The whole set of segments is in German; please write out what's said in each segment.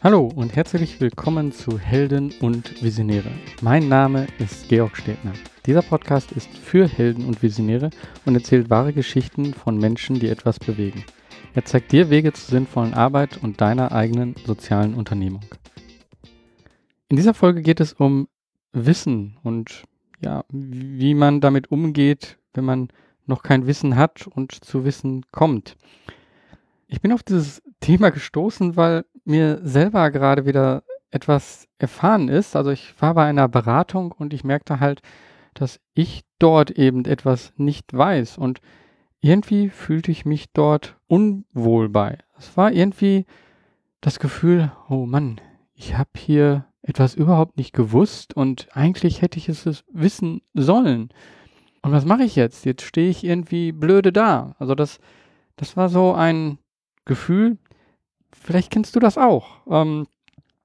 Hallo und herzlich willkommen zu Helden und Visionäre. Mein Name ist Georg Stedner. Dieser Podcast ist für Helden und Visionäre und erzählt wahre Geschichten von Menschen, die etwas bewegen. Er zeigt dir Wege zur sinnvollen Arbeit und deiner eigenen sozialen Unternehmung. In dieser Folge geht es um Wissen und ja, wie man damit umgeht, wenn man noch kein Wissen hat und zu Wissen kommt. Ich bin auf dieses Thema gestoßen, weil mir selber gerade wieder etwas erfahren ist. Also ich war bei einer Beratung und ich merkte halt, dass ich dort eben etwas nicht weiß und irgendwie fühlte ich mich dort unwohl bei. Es war irgendwie das Gefühl, oh Mann, ich habe hier etwas überhaupt nicht gewusst und eigentlich hätte ich es wissen sollen. Und was mache ich jetzt? Jetzt stehe ich irgendwie blöde da. Also das, das war so ein Gefühl, vielleicht kennst du das auch. Ähm,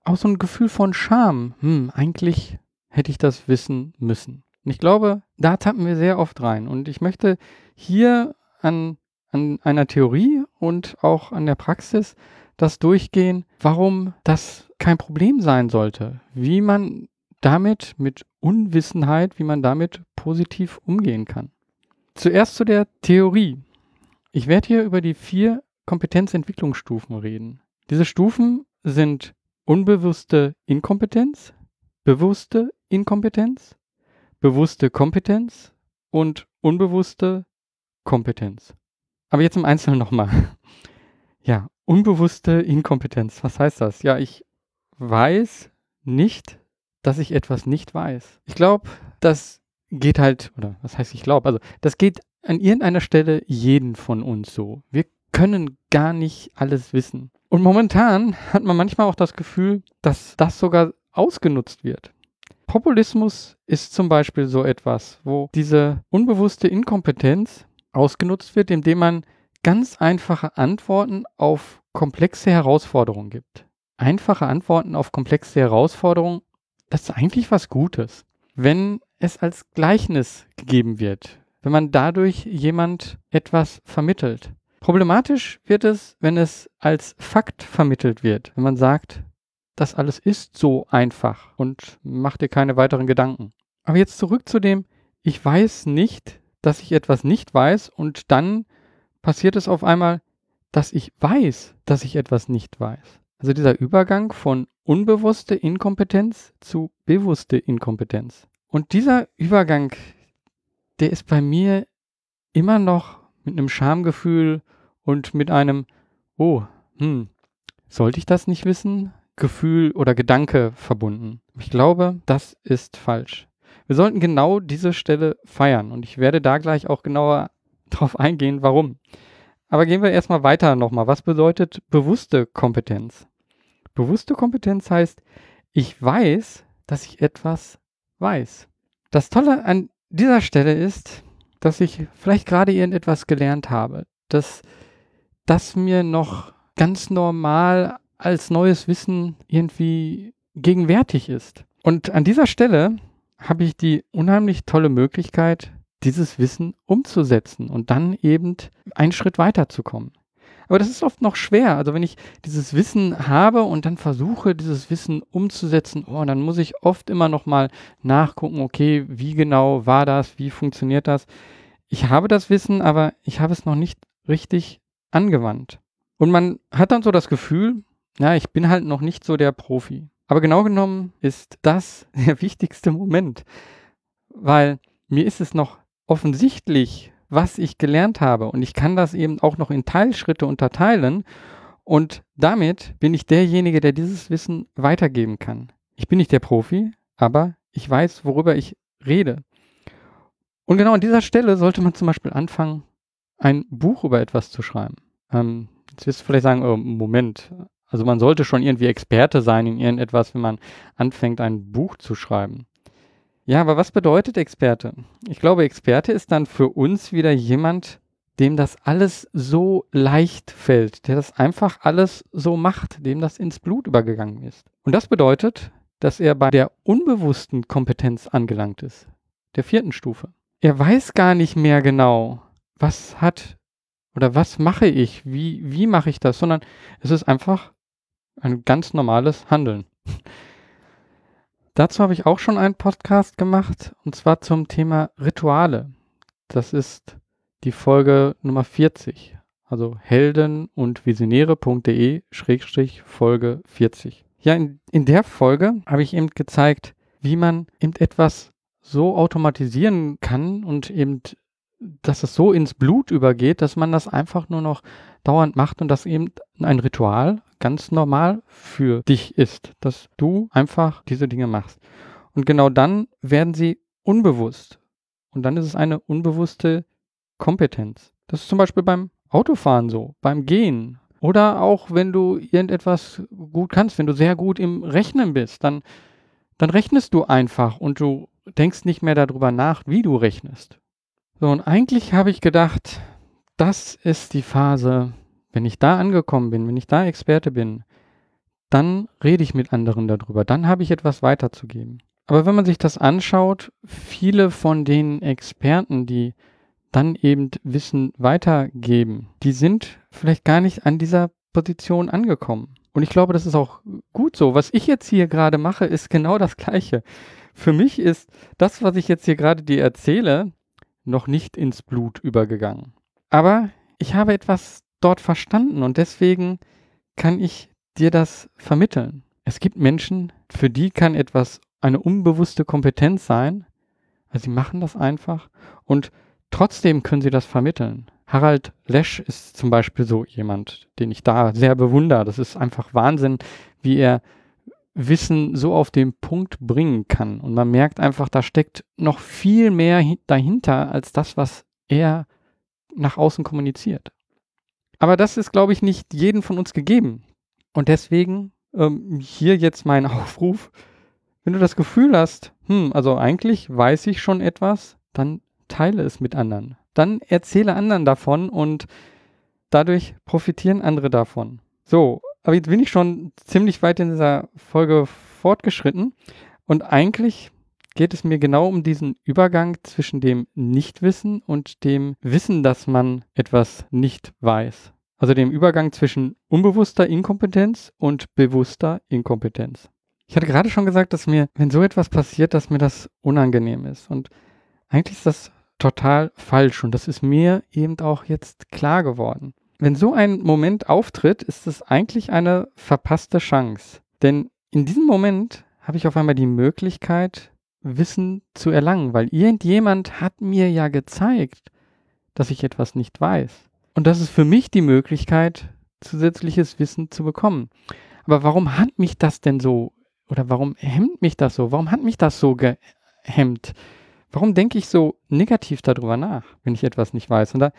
auch so ein Gefühl von Scham. Hm, eigentlich hätte ich das wissen müssen. Und ich glaube, da tappen wir sehr oft rein. Und ich möchte hier an, an einer Theorie und auch an der Praxis das durchgehen, warum das kein Problem sein sollte, wie man damit mit Unwissenheit, wie man damit positiv umgehen kann. Zuerst zu der Theorie. Ich werde hier über die vier Kompetenzentwicklungsstufen reden. Diese Stufen sind unbewusste Inkompetenz, bewusste Inkompetenz, bewusste Kompetenz und unbewusste Kompetenz. Aber jetzt im Einzelnen nochmal. Ja, unbewusste Inkompetenz. Was heißt das? Ja, ich weiß nicht, dass ich etwas nicht weiß. Ich glaube, das geht halt, oder was heißt ich glaube, also das geht an irgendeiner Stelle jeden von uns so. Wir können gar nicht alles wissen. Und momentan hat man manchmal auch das Gefühl, dass das sogar ausgenutzt wird. Populismus ist zum Beispiel so etwas, wo diese unbewusste Inkompetenz ausgenutzt wird, indem man ganz einfache Antworten auf komplexe Herausforderungen gibt. Einfache Antworten auf komplexe Herausforderungen, das ist eigentlich was Gutes. Wenn es als Gleichnis gegeben wird, wenn man dadurch jemand etwas vermittelt. Problematisch wird es, wenn es als Fakt vermittelt wird, wenn man sagt, das alles ist so einfach und mach dir keine weiteren Gedanken. Aber jetzt zurück zu dem, ich weiß nicht, dass ich etwas nicht weiß und dann passiert es auf einmal, dass ich weiß, dass ich etwas nicht weiß. Also dieser Übergang von unbewusste Inkompetenz zu bewusste Inkompetenz. Und dieser Übergang, der ist bei mir immer noch mit einem Schamgefühl und mit einem, oh, hm, sollte ich das nicht wissen? Gefühl oder Gedanke verbunden. Ich glaube, das ist falsch. Wir sollten genau diese Stelle feiern und ich werde da gleich auch genauer drauf eingehen, warum. Aber gehen wir erstmal weiter nochmal. Was bedeutet bewusste Kompetenz? Bewusste Kompetenz heißt, ich weiß, dass ich etwas weiß. Das Tolle an dieser Stelle ist, dass ich vielleicht gerade irgendetwas gelernt habe, dass das mir noch ganz normal als neues Wissen irgendwie gegenwärtig ist. Und an dieser Stelle habe ich die unheimlich tolle Möglichkeit, dieses Wissen umzusetzen und dann eben einen Schritt weiterzukommen. Aber das ist oft noch schwer. Also wenn ich dieses Wissen habe und dann versuche, dieses Wissen umzusetzen, oh, dann muss ich oft immer noch mal nachgucken, okay, wie genau war das, wie funktioniert das. Ich habe das Wissen, aber ich habe es noch nicht richtig angewandt. Und man hat dann so das Gefühl, ja, ich bin halt noch nicht so der Profi. Aber genau genommen ist das der wichtigste Moment, weil mir ist es noch offensichtlich, was ich gelernt habe und ich kann das eben auch noch in Teilschritte unterteilen und damit bin ich derjenige, der dieses Wissen weitergeben kann. Ich bin nicht der Profi, aber ich weiß, worüber ich rede. Und genau an dieser Stelle sollte man zum Beispiel anfangen, ein Buch über etwas zu schreiben. Ähm, jetzt wirst du vielleicht sagen, oh, Moment, also man sollte schon irgendwie Experte sein in irgendetwas, wenn man anfängt, ein Buch zu schreiben. Ja, aber was bedeutet Experte? Ich glaube, Experte ist dann für uns wieder jemand, dem das alles so leicht fällt, der das einfach alles so macht, dem das ins Blut übergegangen ist. Und das bedeutet, dass er bei der unbewussten Kompetenz angelangt ist, der vierten Stufe. Er weiß gar nicht mehr genau, was hat oder was mache ich, wie, wie mache ich das, sondern es ist einfach ein ganz normales Handeln. Dazu habe ich auch schon einen Podcast gemacht und zwar zum Thema Rituale. Das ist die Folge Nummer 40. Also helden und visionäre.de Schrägstrich Folge 40. Ja, in, in der Folge habe ich eben gezeigt, wie man eben etwas so automatisieren kann und eben, dass es so ins Blut übergeht, dass man das einfach nur noch dauernd macht und das eben ein Ritual ganz normal für dich ist, dass du einfach diese Dinge machst. Und genau dann werden sie unbewusst. Und dann ist es eine unbewusste Kompetenz. Das ist zum Beispiel beim Autofahren so, beim Gehen. Oder auch wenn du irgendetwas gut kannst, wenn du sehr gut im Rechnen bist, dann, dann rechnest du einfach und du denkst nicht mehr darüber nach, wie du rechnest. So, und eigentlich habe ich gedacht, das ist die Phase, wenn ich da angekommen bin, wenn ich da Experte bin, dann rede ich mit anderen darüber, dann habe ich etwas weiterzugeben. Aber wenn man sich das anschaut, viele von den Experten, die dann eben Wissen weitergeben, die sind vielleicht gar nicht an dieser Position angekommen. Und ich glaube, das ist auch gut so. Was ich jetzt hier gerade mache, ist genau das Gleiche. Für mich ist das, was ich jetzt hier gerade dir erzähle, noch nicht ins Blut übergegangen. Aber ich habe etwas dort verstanden und deswegen kann ich dir das vermitteln. Es gibt Menschen, für die kann etwas eine unbewusste Kompetenz sein. Also sie machen das einfach und trotzdem können sie das vermitteln. Harald Lesch ist zum Beispiel so jemand, den ich da sehr bewundere. Das ist einfach Wahnsinn, wie er Wissen so auf den Punkt bringen kann. Und man merkt einfach, da steckt noch viel mehr dahinter als das, was er nach außen kommuniziert. Aber das ist, glaube ich, nicht jedem von uns gegeben. Und deswegen ähm, hier jetzt mein Aufruf. Wenn du das Gefühl hast, hm, also eigentlich weiß ich schon etwas, dann teile es mit anderen. Dann erzähle anderen davon und dadurch profitieren andere davon. So, aber jetzt bin ich schon ziemlich weit in dieser Folge fortgeschritten und eigentlich geht es mir genau um diesen Übergang zwischen dem Nichtwissen und dem Wissen, dass man etwas nicht weiß. Also dem Übergang zwischen unbewusster Inkompetenz und bewusster Inkompetenz. Ich hatte gerade schon gesagt, dass mir, wenn so etwas passiert, dass mir das unangenehm ist. Und eigentlich ist das total falsch. Und das ist mir eben auch jetzt klar geworden. Wenn so ein Moment auftritt, ist es eigentlich eine verpasste Chance. Denn in diesem Moment habe ich auf einmal die Möglichkeit, Wissen zu erlangen, weil irgendjemand hat mir ja gezeigt, dass ich etwas nicht weiß. Und das ist für mich die Möglichkeit, zusätzliches Wissen zu bekommen. Aber warum hat mich das denn so, oder warum hemmt mich das so? Warum hat mich das so gehemmt? Warum denke ich so negativ darüber nach, wenn ich etwas nicht weiß? Und da,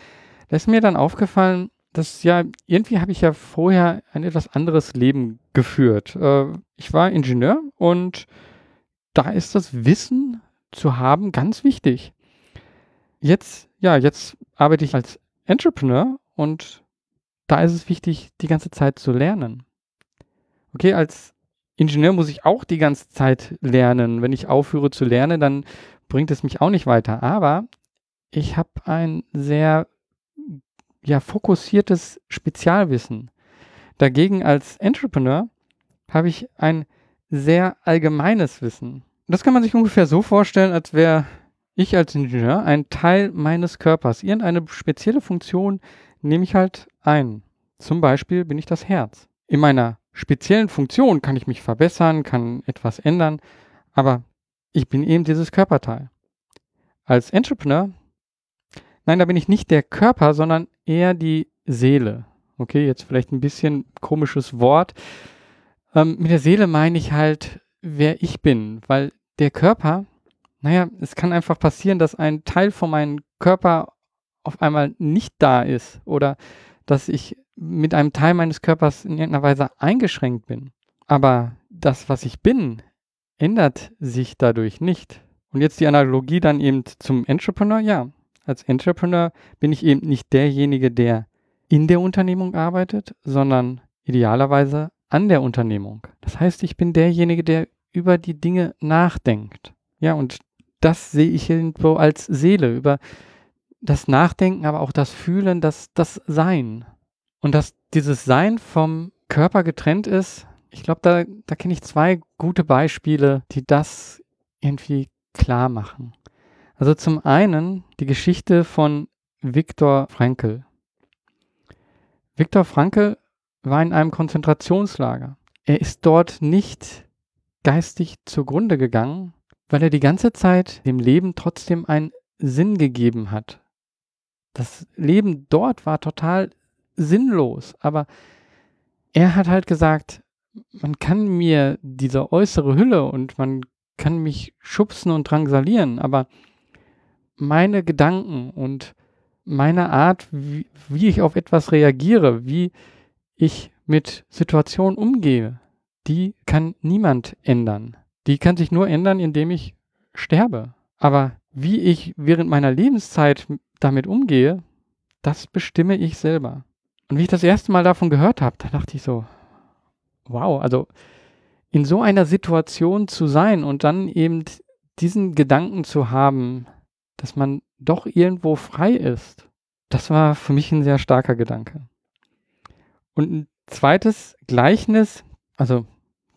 da ist mir dann aufgefallen, dass ja, irgendwie habe ich ja vorher ein etwas anderes Leben geführt. Äh, ich war Ingenieur und da ist das Wissen zu haben ganz wichtig. Jetzt, ja, jetzt arbeite ich als Entrepreneur und da ist es wichtig, die ganze Zeit zu lernen. Okay, als Ingenieur muss ich auch die ganze Zeit lernen. Wenn ich aufhöre zu lernen, dann bringt es mich auch nicht weiter. Aber ich habe ein sehr ja, fokussiertes Spezialwissen. Dagegen als Entrepreneur habe ich ein sehr allgemeines Wissen. Das kann man sich ungefähr so vorstellen, als wäre ich als Ingenieur ein Teil meines Körpers. Irgendeine spezielle Funktion nehme ich halt ein. Zum Beispiel bin ich das Herz. In meiner speziellen Funktion kann ich mich verbessern, kann etwas ändern, aber ich bin eben dieses Körperteil. Als Entrepreneur, nein, da bin ich nicht der Körper, sondern eher die Seele. Okay, jetzt vielleicht ein bisschen komisches Wort. Ähm, mit der Seele meine ich halt, wer ich bin, weil der Körper, naja, es kann einfach passieren, dass ein Teil von meinem Körper auf einmal nicht da ist oder dass ich mit einem Teil meines Körpers in irgendeiner Weise eingeschränkt bin. Aber das, was ich bin, ändert sich dadurch nicht. Und jetzt die Analogie dann eben zum Entrepreneur. Ja, als Entrepreneur bin ich eben nicht derjenige, der in der Unternehmung arbeitet, sondern idealerweise an der Unternehmung. Das heißt, ich bin derjenige, der über die Dinge nachdenkt. Ja, und das sehe ich irgendwo als Seele, über das Nachdenken, aber auch das Fühlen, das, das Sein. Und dass dieses Sein vom Körper getrennt ist, ich glaube, da, da kenne ich zwei gute Beispiele, die das irgendwie klar machen. Also zum einen die Geschichte von Viktor Frankl. Viktor Frankl war in einem Konzentrationslager. Er ist dort nicht geistig zugrunde gegangen, weil er die ganze Zeit dem Leben trotzdem einen Sinn gegeben hat. Das Leben dort war total sinnlos, aber er hat halt gesagt, man kann mir diese äußere Hülle und man kann mich schubsen und drangsalieren, aber meine Gedanken und meine Art, wie, wie ich auf etwas reagiere, wie ich mit Situationen umgehe, die kann niemand ändern. Die kann sich nur ändern, indem ich sterbe. Aber wie ich während meiner Lebenszeit damit umgehe, das bestimme ich selber. Und wie ich das erste Mal davon gehört habe, da dachte ich so, wow, also in so einer Situation zu sein und dann eben diesen Gedanken zu haben, dass man doch irgendwo frei ist, das war für mich ein sehr starker Gedanke. Und ein zweites Gleichnis, also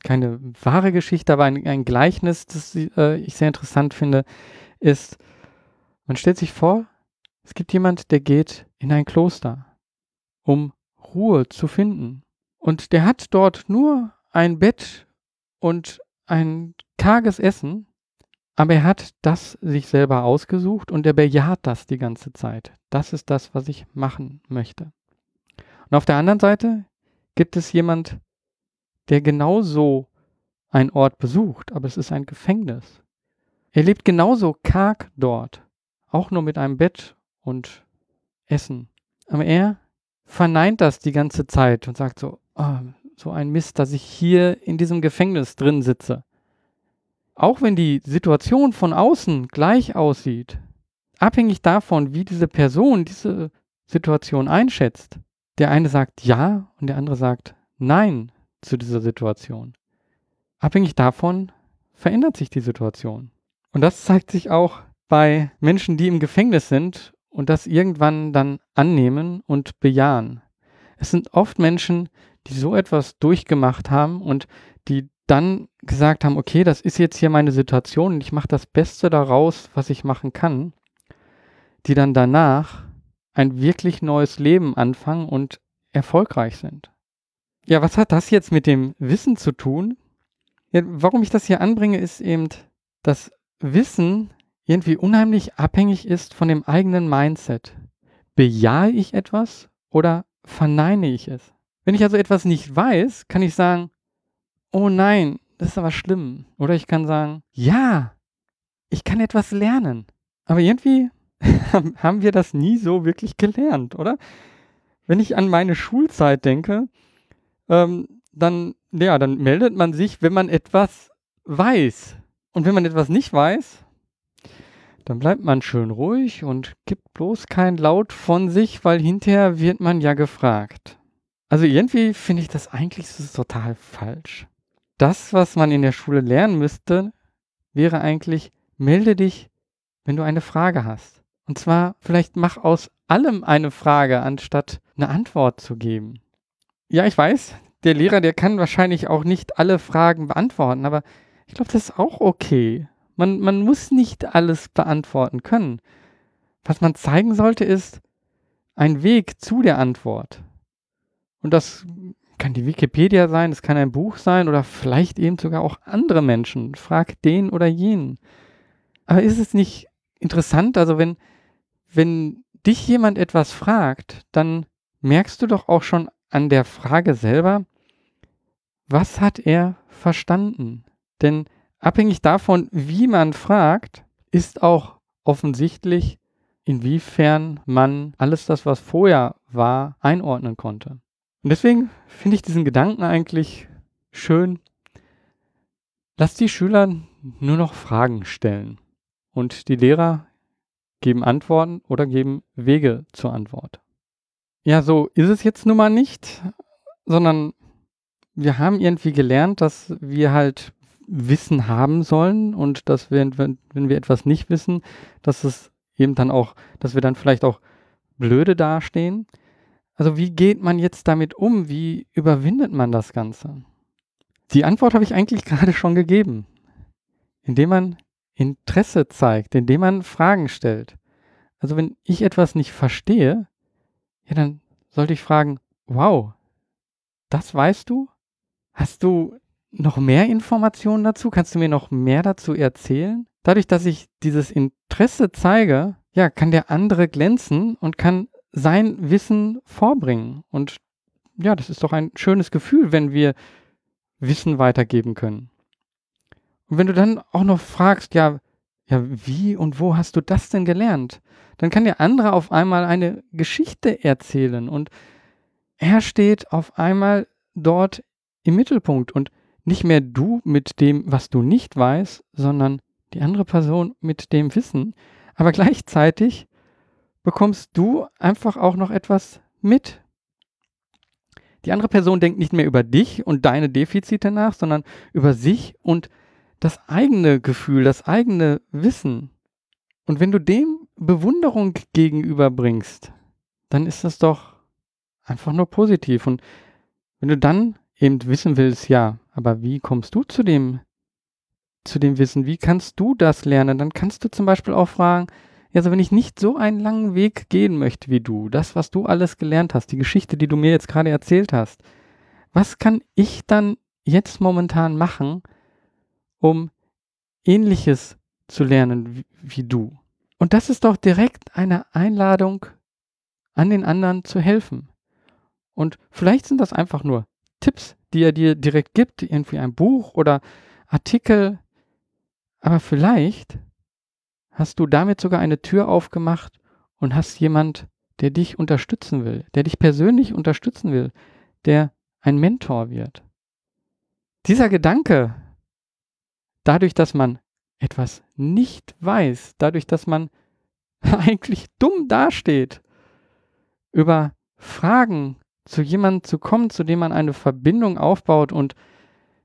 keine wahre Geschichte, aber ein, ein Gleichnis, das äh, ich sehr interessant finde, ist, man stellt sich vor, es gibt jemand, der geht in ein Kloster, um Ruhe zu finden. Und der hat dort nur ein Bett und ein karges Essen, aber er hat das sich selber ausgesucht und er bejaht das die ganze Zeit. Das ist das, was ich machen möchte. Und auf der anderen Seite gibt es jemand, der genauso einen Ort besucht, aber es ist ein Gefängnis. Er lebt genauso karg dort, auch nur mit einem Bett und Essen. Aber er verneint das die ganze Zeit und sagt so, oh, so ein Mist, dass ich hier in diesem Gefängnis drin sitze. Auch wenn die Situation von außen gleich aussieht, abhängig davon, wie diese Person diese Situation einschätzt. Der eine sagt ja und der andere sagt nein zu dieser Situation. Abhängig davon verändert sich die Situation. Und das zeigt sich auch bei Menschen, die im Gefängnis sind und das irgendwann dann annehmen und bejahen. Es sind oft Menschen, die so etwas durchgemacht haben und die dann gesagt haben, okay, das ist jetzt hier meine Situation und ich mache das Beste daraus, was ich machen kann, die dann danach ein wirklich neues Leben anfangen und erfolgreich sind. Ja, was hat das jetzt mit dem Wissen zu tun? Ja, warum ich das hier anbringe, ist eben, dass Wissen irgendwie unheimlich abhängig ist von dem eigenen Mindset. Bejahe ich etwas oder verneine ich es? Wenn ich also etwas nicht weiß, kann ich sagen, oh nein, das ist aber schlimm. Oder ich kann sagen, ja, ich kann etwas lernen. Aber irgendwie haben wir das nie so wirklich gelernt, oder? Wenn ich an meine Schulzeit denke, ähm, dann, ja, dann meldet man sich, wenn man etwas weiß. Und wenn man etwas nicht weiß, dann bleibt man schön ruhig und gibt bloß kein Laut von sich, weil hinterher wird man ja gefragt. Also irgendwie finde ich das eigentlich total falsch. Das, was man in der Schule lernen müsste, wäre eigentlich, melde dich, wenn du eine Frage hast. Und zwar, vielleicht mach aus allem eine Frage, anstatt eine Antwort zu geben. Ja, ich weiß, der Lehrer, der kann wahrscheinlich auch nicht alle Fragen beantworten, aber ich glaube, das ist auch okay. Man, man muss nicht alles beantworten können. Was man zeigen sollte, ist ein Weg zu der Antwort. Und das kann die Wikipedia sein, es kann ein Buch sein oder vielleicht eben sogar auch andere Menschen. Frag den oder jenen. Aber ist es nicht interessant, also wenn, wenn dich jemand etwas fragt, dann merkst du doch auch schon an der Frage selber, was hat er verstanden? Denn abhängig davon, wie man fragt, ist auch offensichtlich, inwiefern man alles das, was vorher war, einordnen konnte. Und deswegen finde ich diesen Gedanken eigentlich schön. Lass die Schüler nur noch Fragen stellen und die Lehrer geben Antworten oder geben Wege zur Antwort. Ja, so ist es jetzt nun mal nicht, sondern wir haben irgendwie gelernt, dass wir halt Wissen haben sollen und dass wir, wenn, wenn wir etwas nicht wissen, dass es eben dann auch, dass wir dann vielleicht auch blöde dastehen. Also wie geht man jetzt damit um? Wie überwindet man das Ganze? Die Antwort habe ich eigentlich gerade schon gegeben, indem man Interesse zeigt, indem man Fragen stellt. Also wenn ich etwas nicht verstehe, ja, dann sollte ich fragen, wow, das weißt du? Hast du noch mehr Informationen dazu? Kannst du mir noch mehr dazu erzählen? Dadurch, dass ich dieses Interesse zeige, ja, kann der andere glänzen und kann sein Wissen vorbringen. Und ja, das ist doch ein schönes Gefühl, wenn wir Wissen weitergeben können. Und wenn du dann auch noch fragst, ja, ja, wie und wo hast du das denn gelernt? Dann kann der andere auf einmal eine Geschichte erzählen und er steht auf einmal dort im Mittelpunkt und nicht mehr du mit dem, was du nicht weißt, sondern die andere Person mit dem Wissen. Aber gleichzeitig bekommst du einfach auch noch etwas mit. Die andere Person denkt nicht mehr über dich und deine Defizite nach, sondern über sich und das eigene Gefühl, das eigene Wissen. Und wenn du dem Bewunderung gegenüberbringst, dann ist das doch einfach nur positiv. Und wenn du dann eben wissen willst, ja, aber wie kommst du zu dem, zu dem Wissen? Wie kannst du das lernen? Dann kannst du zum Beispiel auch fragen, also wenn ich nicht so einen langen Weg gehen möchte wie du, das, was du alles gelernt hast, die Geschichte, die du mir jetzt gerade erzählt hast, was kann ich dann jetzt momentan machen, um ähnliches zu lernen wie, wie du? Und das ist doch direkt eine Einladung an den anderen zu helfen. Und vielleicht sind das einfach nur Tipps, die er dir direkt gibt, irgendwie ein Buch oder Artikel, aber vielleicht hast du damit sogar eine Tür aufgemacht und hast jemand, der dich unterstützen will, der dich persönlich unterstützen will, der ein Mentor wird. Dieser Gedanke, dadurch, dass man etwas nicht weiß, dadurch, dass man eigentlich dumm dasteht, über Fragen zu jemandem zu kommen, zu dem man eine Verbindung aufbaut und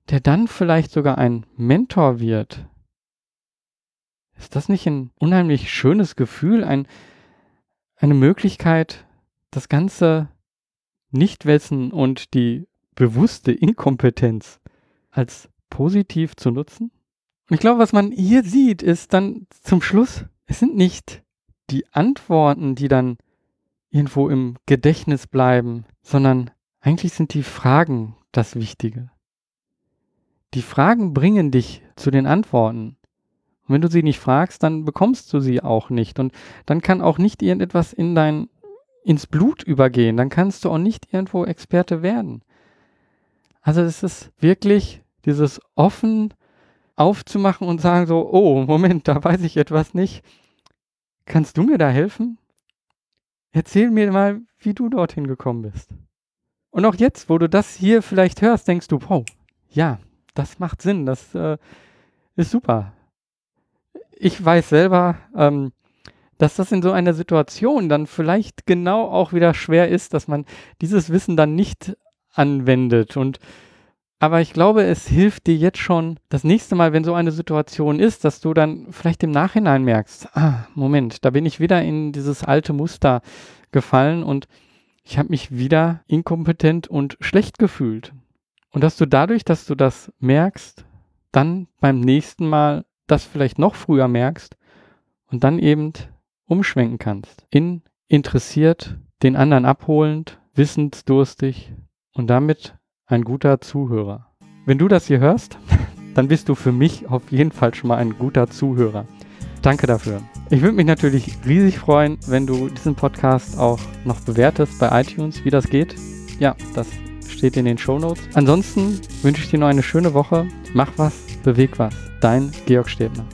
der dann vielleicht sogar ein Mentor wird, ist das nicht ein unheimlich schönes Gefühl, ein, eine Möglichkeit, das ganze Nichtwissen und die bewusste Inkompetenz als positiv zu nutzen? Und ich glaube, was man hier sieht, ist dann zum Schluss, es sind nicht die Antworten, die dann irgendwo im Gedächtnis bleiben, sondern eigentlich sind die Fragen das Wichtige. Die Fragen bringen dich zu den Antworten. Und wenn du sie nicht fragst, dann bekommst du sie auch nicht. Und dann kann auch nicht irgendetwas in dein, ins Blut übergehen. Dann kannst du auch nicht irgendwo Experte werden. Also es ist wirklich dieses offen aufzumachen und sagen so, oh, Moment, da weiß ich etwas nicht. Kannst du mir da helfen? Erzähl mir mal, wie du dorthin gekommen bist. Und auch jetzt, wo du das hier vielleicht hörst, denkst du, wow, ja, das macht Sinn, das äh, ist super ich weiß selber, ähm, dass das in so einer Situation dann vielleicht genau auch wieder schwer ist, dass man dieses Wissen dann nicht anwendet. Und aber ich glaube, es hilft dir jetzt schon das nächste Mal, wenn so eine Situation ist, dass du dann vielleicht im Nachhinein merkst, ah, Moment, da bin ich wieder in dieses alte Muster gefallen und ich habe mich wieder inkompetent und schlecht gefühlt. Und dass du dadurch, dass du das merkst, dann beim nächsten Mal das vielleicht noch früher merkst und dann eben umschwenken kannst. In interessiert, den anderen abholend, wissensdurstig und damit ein guter Zuhörer. Wenn du das hier hörst, dann bist du für mich auf jeden Fall schon mal ein guter Zuhörer. Danke dafür. Ich würde mich natürlich riesig freuen, wenn du diesen Podcast auch noch bewertest bei iTunes, wie das geht. Ja, das steht in den Show Notes. Ansonsten wünsche ich dir noch eine schöne Woche. Mach was, beweg was. Dein Georg Stebner.